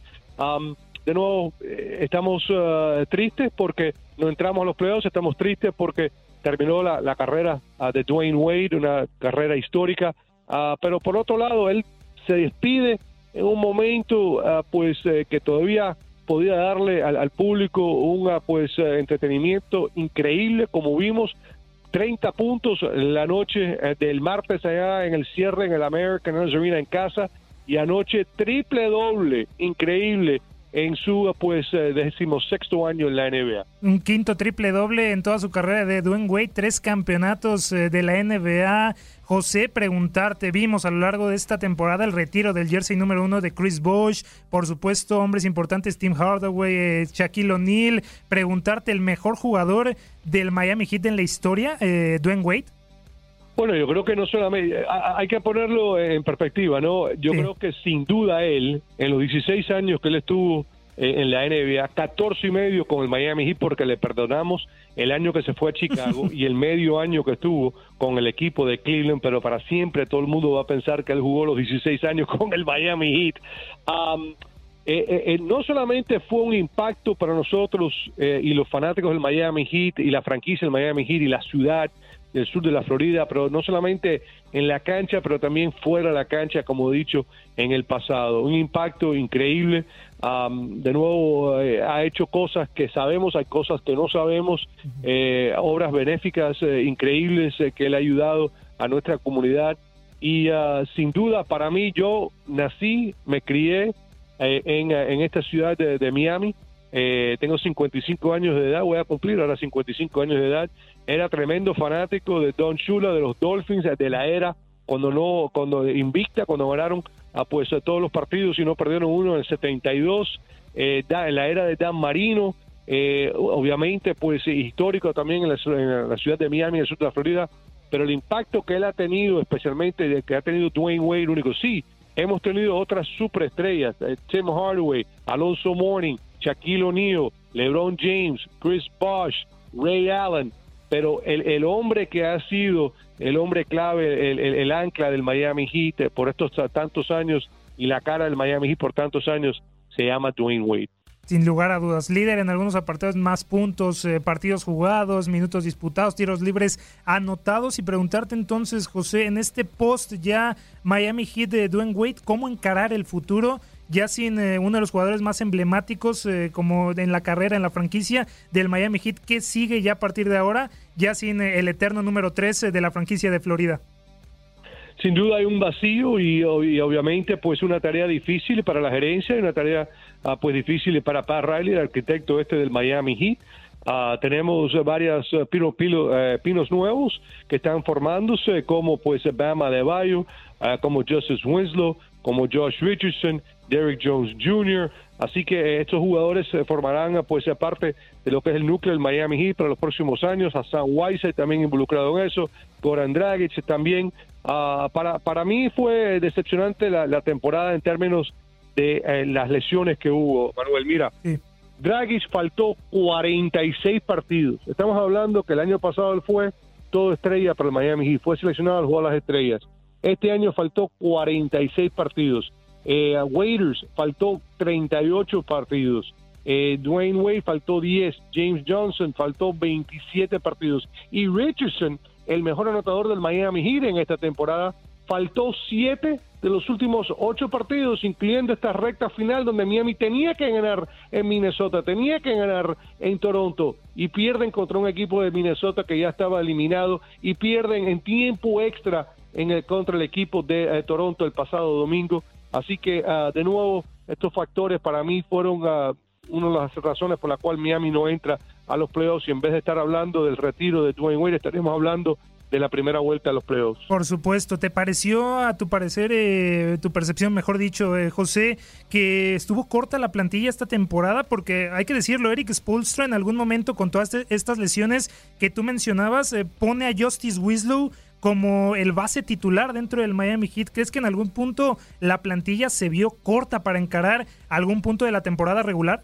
de nuevo estamos tristes porque no entramos a los playoffs, estamos tristes porque terminó la, carrera ah, de Dwayne Wade, una carrera histórica, ah, pero por otro lado, él se despide en un momento ah, pues eh, que todavía podía darle al, público un pues eh, entretenimiento increíble, como vimos, 30 puntos la noche eh, del martes allá en el cierre en el American Arena en casa y anoche triple doble, increíble en su pues eh, decimosexto año en la NBA. Un quinto triple doble en toda su carrera de Dwayne Wade, tres campeonatos eh, de la NBA. José, preguntarte, vimos a lo largo de esta temporada el retiro del jersey número uno de Chris Bosh, por supuesto hombres importantes Tim Hardaway, eh, Shaquille O'Neal, preguntarte el mejor jugador del Miami Heat en la historia, Dwayne Wade. Bueno, yo creo que no solamente, hay que ponerlo en perspectiva, ¿no? Yo creo que sin duda él, en los 16 años que él estuvo eh, en la NBA, 14 y medio con el Miami Heat porque le perdonamos el año que se fue a Chicago y el medio año que estuvo con el equipo de Cleveland, pero para siempre todo el mundo va a pensar que él jugó los 16 años con el Miami Heat. Eh, eh, no solamente fue un impacto para nosotros y los fanáticos del Miami Heat y la franquicia del Miami Heat y la ciudad, del sur de la Florida, pero no solamente en la cancha, pero también fuera de la cancha, como he dicho en el pasado. Un impacto increíble. de nuevo, eh, ha hecho cosas que sabemos, hay cosas que no sabemos, eh, obras benéficas eh, increíbles que él ha ayudado a nuestra comunidad. Y ah, sin duda, para mí, yo nací, me crié en, en, esta ciudad de, Miami. tengo 55 años de edad, voy a cumplir ahora 55 años de edad era tremendo fanático de Don Shula, de los Dolphins, de la era cuando no, cuando invicta, cuando ganaron a, pues, a todos los partidos y no perdieron uno en el 72, eh, en la era de Dan Marino, eh, obviamente pues histórico también en la, ciudad de Miami, en el sur de Florida, pero el impacto que él ha tenido, especialmente que ha tenido Dwayne Wade, único, sí, hemos tenido otras superestrellas, eh, Tim Hardaway, Alonso Mourning, Shaquille O'Neal, LeBron James, Chris Bosh, Ray Allen, pero el, hombre que ha sido el hombre clave, el, el- el ancla del Miami Heat eh, por estos tantos años y la cara del Miami Heat por tantos años, se llama Dwayne Wade. Sin lugar a dudas, líder en algunos apartados, más puntos, eh, partidos jugados, minutos disputados, tiros libres anotados. Y preguntarte entonces, José, en este post ya Miami Heat de Dwayne Wade, ¿cómo encarar el futuro? Ya sin eh, uno de los jugadores más emblemáticos eh, como en la carrera, en la franquicia del Miami Heat, ¿qué sigue ya a partir de ahora? Ya sin eh, el eterno número 13 de la franquicia de Florida. Sin duda hay un vacío y, obviamente pues una tarea difícil para la gerencia y una tarea ah, pues difícil para Pat Riley, el arquitecto este del Miami Heat. Ah, tenemos varias eh, pino- eh, pinos nuevos que están formándose como pues Bama de Bayo, como Justice Winslow, como Josh Richardson, Derrick Jones Jr. Así que estos jugadores se formarán pues parte de lo que es el núcleo del Miami Heat para los próximos años. Hassan Whiteside también involucrado en eso, Goran Dragic también. Ah, para, para mí fue decepcionante la, la temporada en términos de eh, las lesiones que hubo, Manuel. Mira, Dragic faltó 46 partidos. Estamos hablando que el año pasado él fue todo estrella para el Miami Heat, fue seleccionado al de las estrellas. Este año faltó 46 partidos. Eh, Waiters faltó 38 partidos. Eh, Dwayne Wade faltó 10. James Johnson faltó 27 partidos. Y Richardson, el mejor anotador del Miami Heat en esta temporada, faltó 7 de los últimos 8 partidos, incluyendo esta recta final donde Miami tenía que ganar en Minnesota, tenía que ganar en Toronto y pierden contra un equipo de Minnesota que ya estaba eliminado y pierden en tiempo extra en el, contra el equipo de eh, Toronto el pasado domingo. Así que, ah, de nuevo, estos factores para mí fueron ah, una de las razones por la cual Miami no entra a los playoffs y en vez de estar hablando del retiro de Dwayne Wade, estaríamos hablando de la primera vuelta a los playoffs. Por supuesto, ¿te pareció a tu parecer, eh, tu percepción, mejor dicho, eh, José, que estuvo corta la plantilla esta temporada? Porque hay que decirlo, Eric Spolstra en algún momento con todas estas lesiones que tú mencionabas, eh, pone a Justice Winslow como el base titular dentro del Miami Heat. ¿Crees que en algún punto la plantilla se vio corta para encarar algún punto de la temporada regular?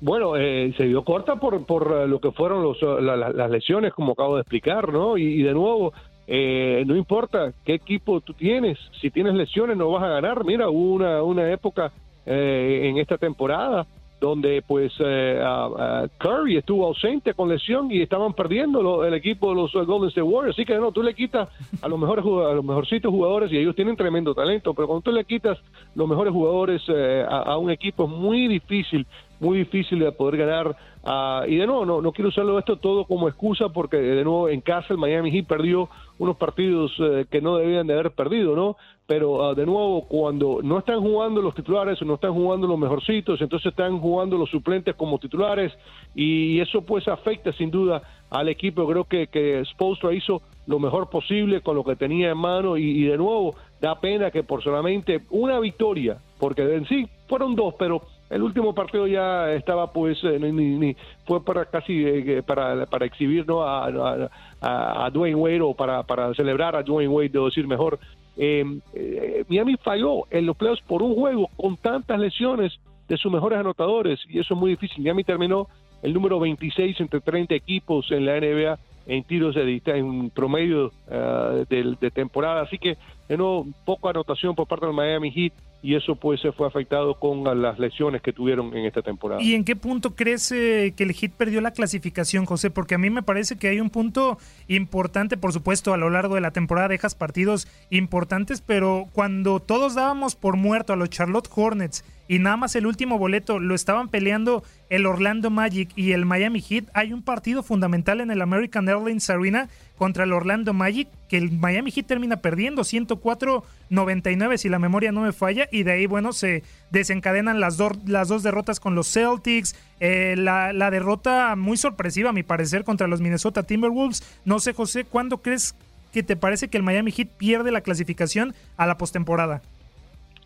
Bueno, eh, se dio corta por, por eh, lo que fueron los, eh, la- la- las lesiones, como acabo de explicar, ¿no? Y, y de nuevo, eh, no importa qué equipo tú tienes, si tienes lesiones no vas a ganar. Mira, hubo una, una época eh, en esta temporada donde pues ah, ah, Curry estuvo ausente con lesión y estaban perdiendo el equipo de los eh, Golden State Warriors. Así que no, tú le quitas a los mejores a los mejorcitos jugadores y ellos tienen tremendo talento, pero cuando tú le quitas los mejores jugadores eh, a, a un equipo es muy difícil, muy difícil de poder ganar. ah, y de nuevo, no, no quiero usarlo esto todo como excusa porque de nuevo en casa el Miami Heat perdió unos partidos eh, que no debían de haber perdido, ¿no? Pero ah, de nuevo, cuando no están jugando los titulares o no están jugando los mejorcitos, entonces están jugando los suplentes como titulares y eso pues afecta sin duda al equipo. Creo que, que Spoelstra hizo lo mejor posible con lo que tenía en mano y, y de nuevo da pena que por solamente una victoria, porque en sí fueron dos, pero el último partido ya estaba pues eh, ni, ni- fue para casi eh, para, para exhibir ¿no? a, a, a- Dwayne Wade o para, celebrar a Dwayne Wade, debo decir mejor. Eh, eh, Miami falló en los playoffs por un juego con tantas lesiones de sus mejores anotadores y eso es muy difícil. Miami terminó el número 26 entre 30 equipos en la NBA en tiros de dista- en promedio eh, del- de, temporada. Así que, de nuevo, poca anotación por parte del Miami Heat y eso pues se fue afectado con las lesiones que tuvieron en esta temporada. ¿Y en qué punto crees que el Heat perdió la clasificación, José? Porque a mí me parece que hay un punto importante, por supuesto, a lo largo de la temporada dejas partidos importantes, pero cuando todos dábamos por muerto a los Charlotte Hornets y nada más el último boleto lo estaban peleando el Orlando Magic y el Miami Heat, hay un partido fundamental en el American Airlines Arena contra el Orlando Magic que el Miami Heat termina perdiendo 104-99 si la memoria no me falla y de ahí bueno se desencadenan las, dos las dos derrotas con los Celtics eh, la, la derrota muy sorpresiva a mi parecer contra los Minnesota Timberwolves no sé José ¿cuándo crees que te parece que el Miami Heat pierde la clasificación a la postemporada?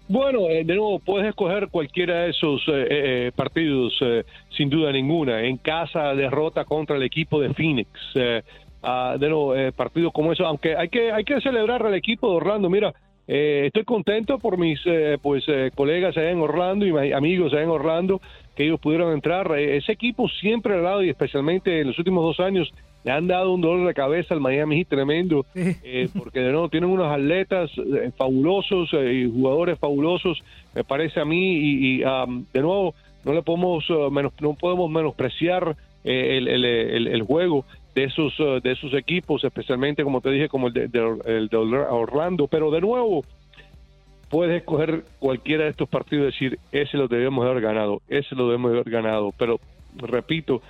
Bueno, eh, de nuevo, puedes escoger cualquiera de esos eh, eh, partidos, eh, sin duda ninguna. En casa, derrota contra el equipo de Phoenix. Ah, de los eh, partidos como eso, aunque hay que, hay que celebrar al equipo de Orlando. Mira, eh, estoy contento por mis eh, pues eh, colegas allá en Orlando y amigos allá en Orlando que ellos pudieron entrar. Eh, ese equipo siempre ha dado y especialmente en los últimos dos años le han dado un dolor de cabeza al Miami Heat tremendo eh, porque de nuevo tienen unos atletas eh, fabulosos eh, y jugadores fabulosos me parece a mí y, y, um, de nuevo no le podemos uh, menos, no podemos menospreciar eh, el, el, el, el juego de esos uh, de esos equipos especialmente como te dije como el de, el de Orlando. Pero de nuevo puedes escoger cualquiera de estos partidos y decir ese lo debemos haber ganado ese lo debemos haber ganado. Pero repito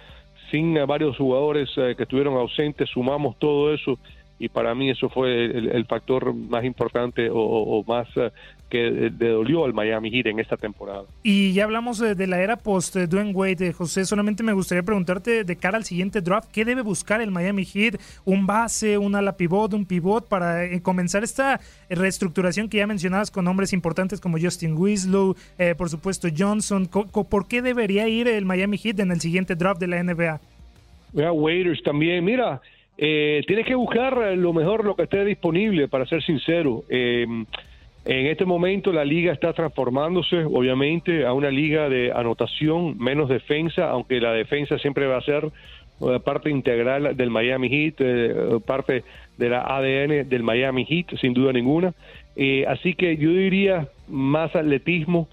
sin eh, varios jugadores eh, que estuvieron ausentes sumamos todo eso y para mí eso fue el, el factor más importante o, más eh, que eh, le dolió al Miami Heat en esta temporada Y ya hablamos de, de la era post eh, Dwayne Wade, eh, José. Solamente me gustaría preguntarte de cara al siguiente draft, ¿qué debe buscar el Miami Heat? ¿Un base, un ala pivot, un pivot para eh, comenzar esta reestructuración que ya mencionabas con nombres importantes como Justin Winslow, eh, por supuesto Johnson? ¿Por qué debería ir el Miami Heat en el siguiente draft de la NBA? Mira, Waiters también, mira, eh, tienes que buscar lo mejor, lo que esté disponible, para ser sincero. Eh, en este momento la liga está transformándose, obviamente, a una liga de anotación, menos defensa, aunque la defensa siempre va a ser eh, parte integral del Miami Heat, eh, parte de la ADN del Miami Heat, sin duda ninguna. Así que yo diría más atletismo,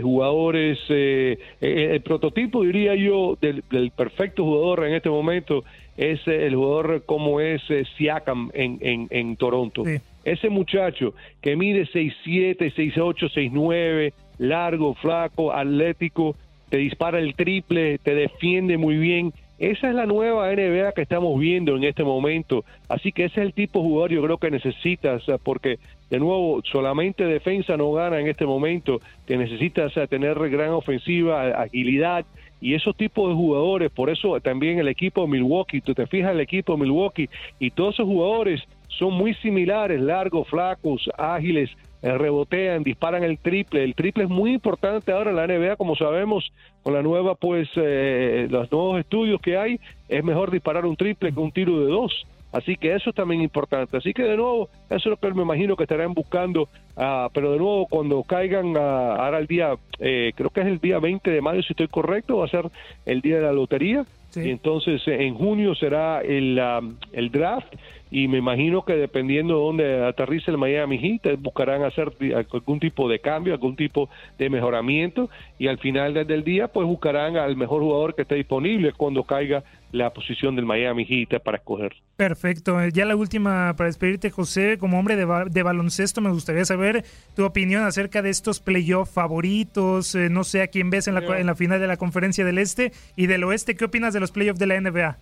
jugadores, el prototipo, diría yo, del perfecto jugador en este momento es eh, el jugador como es eh, Siakam en, en, en Toronto. Ese muchacho que mide 6'7, 6'8, 6'9, largo, flaco, atlético, te dispara el triple, te defiende muy bien. Esa es la nueva NBA que estamos viendo en este momento. Así que ese es el tipo de jugador yo creo que necesitas, eh, porque de nuevo, solamente defensa no gana en este momento. Te necesitas tener gran ofensiva, agilidad y esos tipos de jugadores. Por eso también el equipo de Milwaukee, tú te fijas el equipo de Milwaukee y todos esos jugadores son muy similares, largos, flacos, ágiles, eh, rebotean, disparan el triple. El triple es muy importante ahora en la NBA, como sabemos, con la nueva, pues, eh, los nuevos estudios que hay, es mejor disparar un triple que un tiro de dos. Así que eso es también importante. Así que de nuevo, eso es lo que me imagino que estarán buscando. ah, pero de nuevo, cuando caigan ah, ahora el día, eh, creo que es el día 20 de mayo, si estoy correcto, va a ser el día de la lotería. Y entonces eh, en junio será el, ah, el draft. Y me imagino que dependiendo de dónde aterrice el Miami Heat, eh, buscarán hacer algún tipo de cambio, algún tipo de mejoramiento. Y al final del- día, pues buscarán al mejor jugador que esté disponible cuando caiga la posición del Miami Heat para escoger. Perfecto. Eh, Ya la última para despedirte, José, como hombre de, ba- de baloncesto, me gustaría saber tu opinión acerca de estos playoff favoritos. eh, no sé a quién ves en la, en la final de la Conferencia del Este y del Oeste. ¿Qué opinas de los playoffs de la NBA?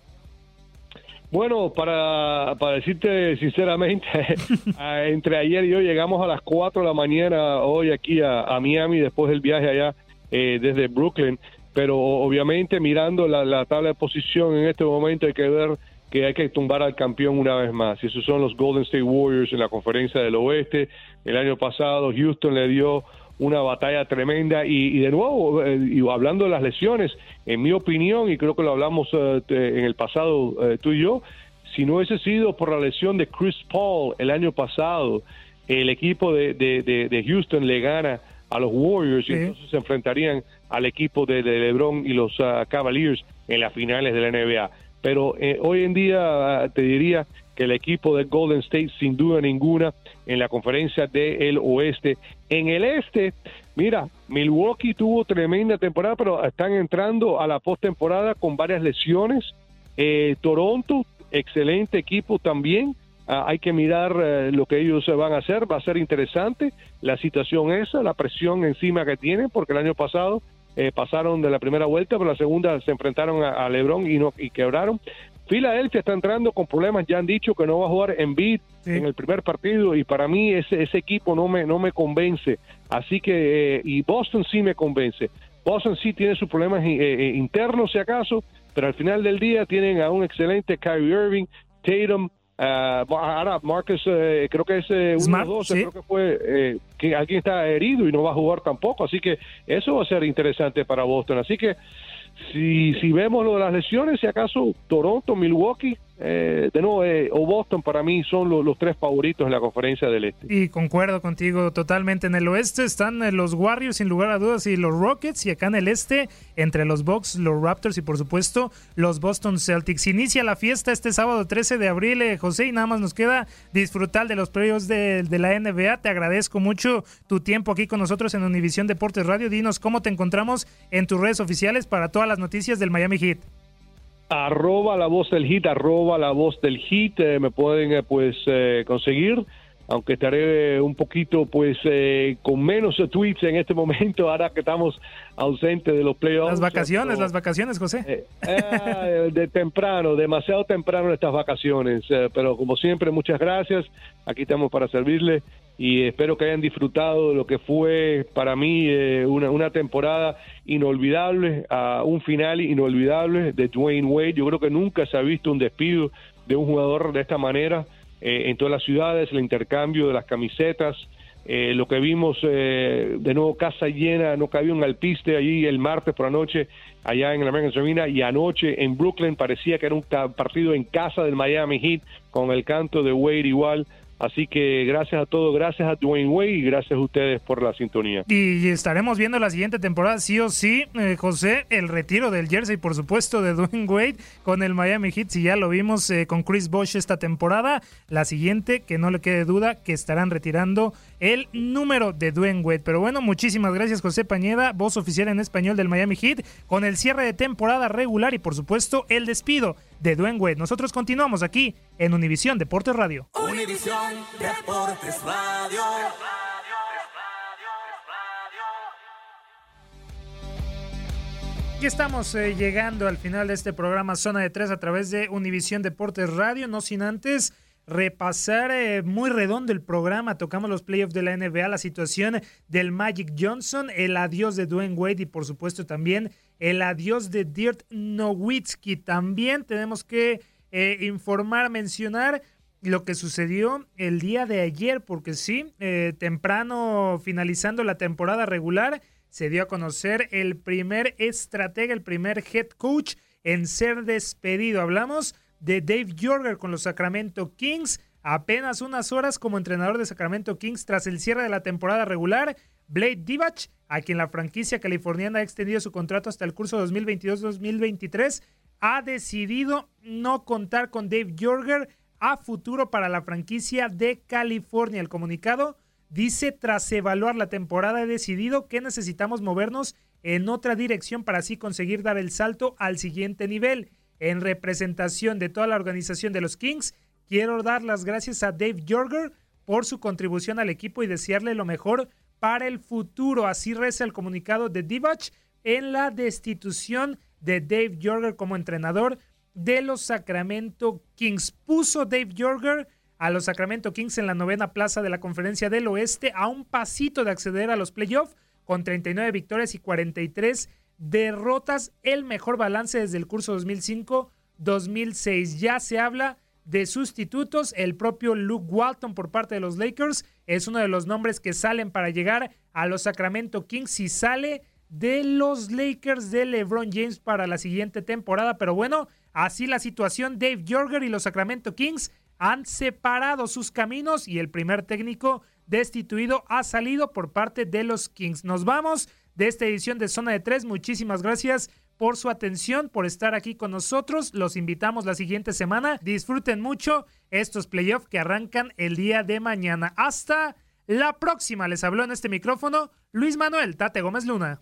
Bueno, para, para decirte sinceramente, entre ayer y hoy llegamos a las 4 de la mañana hoy aquí a, a Miami después del viaje allá eh, desde Brooklyn, pero obviamente mirando la, la tabla de posición en este momento hay que ver que hay que tumbar al campeón una vez más. Y esos son los Golden State Warriors en la conferencia del oeste. El año pasado Houston le dio una batalla tremenda y, y de nuevo, eh, y hablando de las lesiones, en mi opinión, y creo que lo hablamos eh, en el pasado eh, tú y yo, si no hubiese sido por la lesión de Chris Paul el año pasado, el equipo de, de- de- de Houston le gana a los Warriors y entonces se enfrentarían al equipo de, LeBron y los ah, Cavaliers en las finales de la NBA. Pero hoy en día ah, te diría que el equipo de Golden State, sin duda ninguna, en la conferencia del oeste. En el este, mira, Milwaukee tuvo tremenda temporada, pero están entrando a la postemporada con varias lesiones. Eh, Toronto, excelente equipo también. Ah, hay que mirar eh, lo que ellos van a hacer. Va a ser interesante la situación esa, la presión encima que tienen, porque el año pasado eh, pasaron de la primera vuelta, pero la segunda se enfrentaron a, a LeBron y no y quebraron. Filadelfia está entrando con problemas, ya han dicho que no va a jugar en beat en el primer partido y para mí ese, ese equipo no me, no me convence. Así que, eh, y Boston sí me convence. Boston sí tiene sus problemas eh, eh, internos si acaso, pero al final del día tienen a un excelente Kyrie Irving, Tatum, ah, ahora Marcus, eh, creo que es eh, uno Smart, de dos, sí. creo que fue eh, que alguien está herido y no va a jugar tampoco, así que eso va a ser interesante para Boston. Así que si, si vemos lo de las lesiones, si acaso Toronto, Milwaukee, eh, de nuevo, eh, o Boston para mí son los tres favoritos en la conferencia del Este. Y concuerdo contigo totalmente. En el oeste están eh, los Warriors sin lugar a dudas y los Rockets y acá en el este entre los Bucks, los Raptors y por supuesto los Boston Celtics. Inicia la fiesta este sábado 13 de abril, José, y nada más nos queda disfrutar de los playoffs de, de la NBA. Te agradezco mucho tu tiempo aquí con nosotros en Univisión Deportes Radio. Dinos cómo te encontramos en tus redes oficiales para todas las noticias del Miami Heat arroba la voz del hit, arroba la voz del hit, eh, me pueden eh, pues eh, conseguir, aunque estaré un poquito pues con menos tweets en este momento, ahora que estamos ausentes de los playoffs. Las vacaciones, las vacaciones, José. de temprano, demasiado temprano estas vacaciones, pero como siempre, muchas gracias, aquí estamos para servirle y espero que hayan disfrutado de lo que fue para mí eh, una, una, temporada inolvidable, a un final inolvidable de Dwayne Wade. Yo creo que nunca se ha visto un despido de un jugador de esta manera eh, en todas las ciudades, el intercambio de las camisetas, eh, lo que vimos de nuevo casa llena, no cabía un alpiste allí el martes por la noche allá en la American Arena y anoche en Brooklyn parecía que era un partido en casa del Miami Heat con el canto de Wade igual Así que gracias a todos, gracias a Dwayne Wade y gracias a ustedes por la sintonía. Y estaremos viendo la siguiente temporada, sí o sí, eh, José, el retiro del jersey, por supuesto, de Dwayne Wade con el Miami Heat. Si ya lo vimos eh, con Chris Bosh esta temporada, la siguiente, que no le quede duda, que estarán retirando el número de Dwayne Wade. Pero bueno, muchísimas gracias, José Pañeda, voz oficial en español del Miami Heat, con el cierre de temporada regular y, por supuesto, el despido de Dwayne Wade. Nosotros continuamos aquí en Univisión Deportes Radio. Univisión Deportes Radio. Y estamos eh, llegando al final de este programa Zona de Tres a través de Univisión Deportes Radio, no sin antes repasar eh, muy redondo el programa. Tocamos los playoffs de la NBA, la situación del Magic Johnson, el adiós de Dwayne Wade y por supuesto también el adiós de Dirt Nowitzki. También tenemos que eh, informar, mencionar lo que sucedió el día de ayer, porque sí, eh, temprano finalizando la temporada regular, se dio a conocer el primer estratega, el primer head coach en ser despedido. Hablamos de Dave Jorger con los Sacramento Kings. Apenas unas horas como entrenador de Sacramento Kings tras el cierre de la temporada regular, Blade Divach, a quien la franquicia californiana ha extendido su contrato hasta el curso 2022-2023, ha decidido no contar con Dave Jorger a futuro para la franquicia de California. El comunicado dice, tras evaluar la temporada, he decidido que necesitamos movernos en otra dirección para así conseguir dar el salto al siguiente nivel. En representación de toda la organización de los Kings, quiero dar las gracias a Dave Jorger por su contribución al equipo y desearle lo mejor para el futuro. Así reza el comunicado de Divac en la destitución de Dave Jorger como entrenador de los Sacramento Kings. Puso Dave Jorger a los Sacramento Kings en la novena plaza de la Conferencia del Oeste a un pasito de acceder a los playoffs con 39 victorias y 43 derrotas, el mejor balance desde el curso 2005-2006. Ya se habla de sustitutos, el propio Luke Walton por parte de los Lakers es uno de los nombres que salen para llegar a los Sacramento Kings y sale de los Lakers de LeBron James para la siguiente temporada. Pero bueno, así la situación, Dave Jorger y los Sacramento Kings han separado sus caminos y el primer técnico destituido ha salido por parte de los Kings. Nos vamos de esta edición de Zona de Tres. Muchísimas gracias por su atención, por estar aquí con nosotros. Los invitamos la siguiente semana. Disfruten mucho estos playoffs que arrancan el día de mañana. Hasta la próxima. Les habló en este micrófono Luis Manuel Tate Gómez Luna.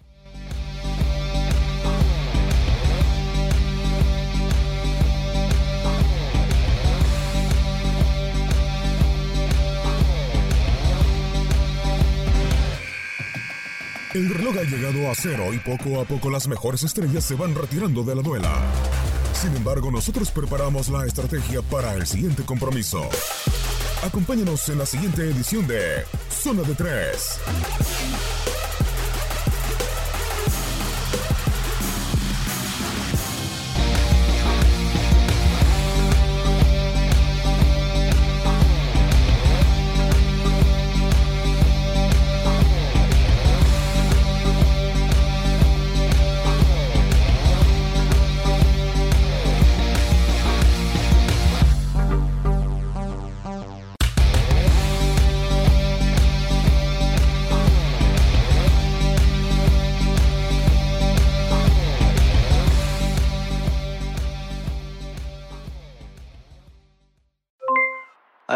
El reloj ha llegado a cero y poco a poco las mejores estrellas se van retirando de la duela. Sin embargo, nosotros preparamos la estrategia para el siguiente compromiso. Acompáñanos en la siguiente edición de Zona de Tres.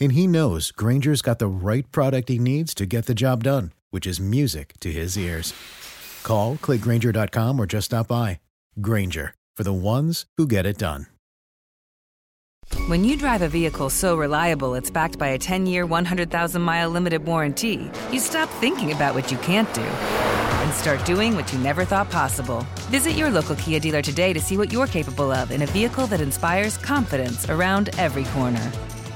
And he knows Granger's got the right product he needs to get the job done, which is music to his ears. Call, clickgranger.com, or just stop by. Granger, for the ones who get it done. When you drive a vehicle so reliable it's backed by a 10 year, 100,000 mile limited warranty, you stop thinking about what you can't do and start doing what you never thought possible. Visit your local Kia dealer today to see what you're capable of in a vehicle that inspires confidence around every corner.